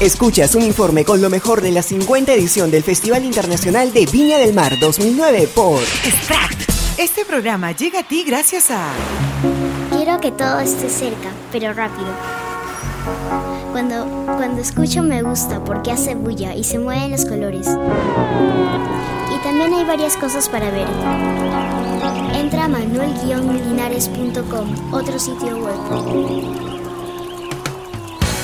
Escuchas un informe con lo mejor de la 50 edición del Festival Internacional de Viña del Mar 2009 por Extract. Este programa llega a ti gracias a... Quiero que todo esté cerca, pero rápido. Cuando, cuando escucho me gusta porque hace bulla y se mueven los colores. Y también hay varias cosas para ver. Entra a manuel-linares.com, otro sitio web.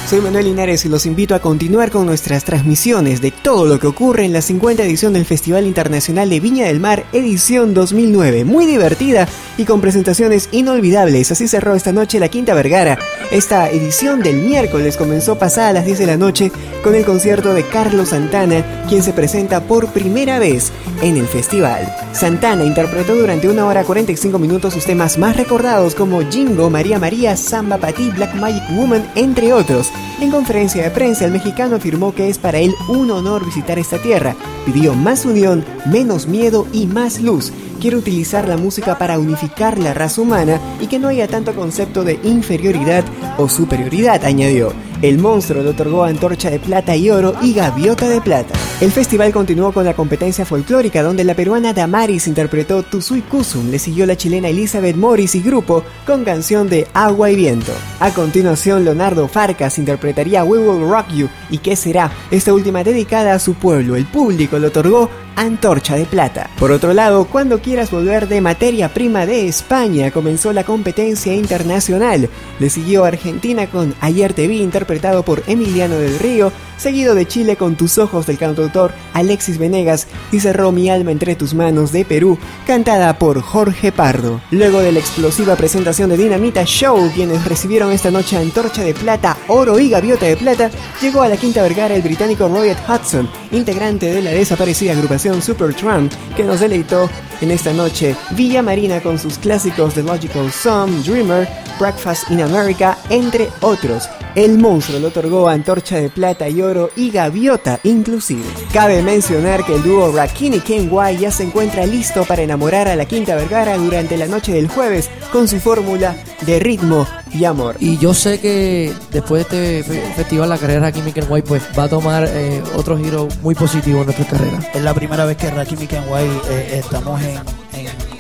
Soy Manuel Linares y los invito a continuar con nuestras transmisiones de todo lo que ocurre en la 50 edición del Festival Internacional de Viña del Mar, edición 2009. Muy divertida y con presentaciones inolvidables. Así cerró esta noche la Quinta Vergara. Esta edición del miércoles comenzó pasada a las 10 de la noche con el concierto de Carlos Santana, quien se presenta por primera vez en el festival. Santana interpretó durante una hora 45 minutos sus temas más recordados como Jingo, María María, Samba Patí, Black Magic Woman, entre otros. En conferencia de prensa, el mexicano afirmó que es para él un honor visitar esta tierra. Pidió más unión, menos miedo y más luz. Quiere utilizar la música para unificar la raza humana y que no haya tanto concepto de inferioridad o superioridad, añadió. El monstruo le otorgó antorcha de plata y oro y gaviota de plata. El festival continuó con la competencia folclórica donde la peruana Damaris interpretó Tusui Kusum, le siguió la chilena Elizabeth Morris y grupo con canción de Agua y Viento. A continuación, Leonardo Farcas interpretaría We Will Rock You y ¿Qué será? Esta última dedicada a su pueblo. El público le otorgó Antorcha de Plata. Por otro lado, cuando quieras volver de materia prima de España, comenzó la competencia internacional. Le siguió Argentina con Ayer te vi interpretado por Emiliano del Río, seguido de Chile con Tus ojos del cantautor Alexis Venegas y cerró Mi alma entre tus manos de Perú, cantada por Jorge Pardo. Luego de la explosiva presentación de Dinamita Show, quienes recibieron esta noche Antorcha de Plata, Oro y Gaviota de Plata, llegó a la Quinta Vergara el británico Royet Hudson, integrante de la desaparecida agrupación Supertramp, que nos deleitó en esta noche Villa Marina con sus clásicos The Logical Song, Dreamer, Breakfast in America, entre otros. El monstruo le otorgó antorcha de plata y oro y gaviota inclusive. Cabe mencionar que el dúo Rakini Kenway ya se encuentra listo para enamorar a la Quinta Vergara durante la noche del jueves con su fórmula de ritmo y amor. Y yo sé que después de este festival la carrera de Rakimi Kenway pues va a tomar eh, otro giro muy positivo en nuestra carrera. Es la primera vez que Rakimi Kenway eh, estamos en,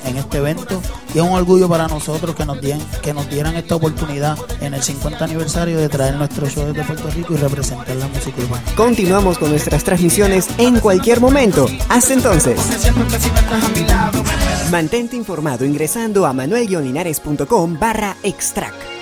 en, este evento y es un orgullo para nosotros que nos, dieran, esta oportunidad en el 50 aniversario de traer nuestro show desde Puerto Rico y representar la música urbana. Continuamos con nuestras transmisiones en cualquier momento. Hasta entonces. Mantente informado ingresando a manuellinares.com barra extract.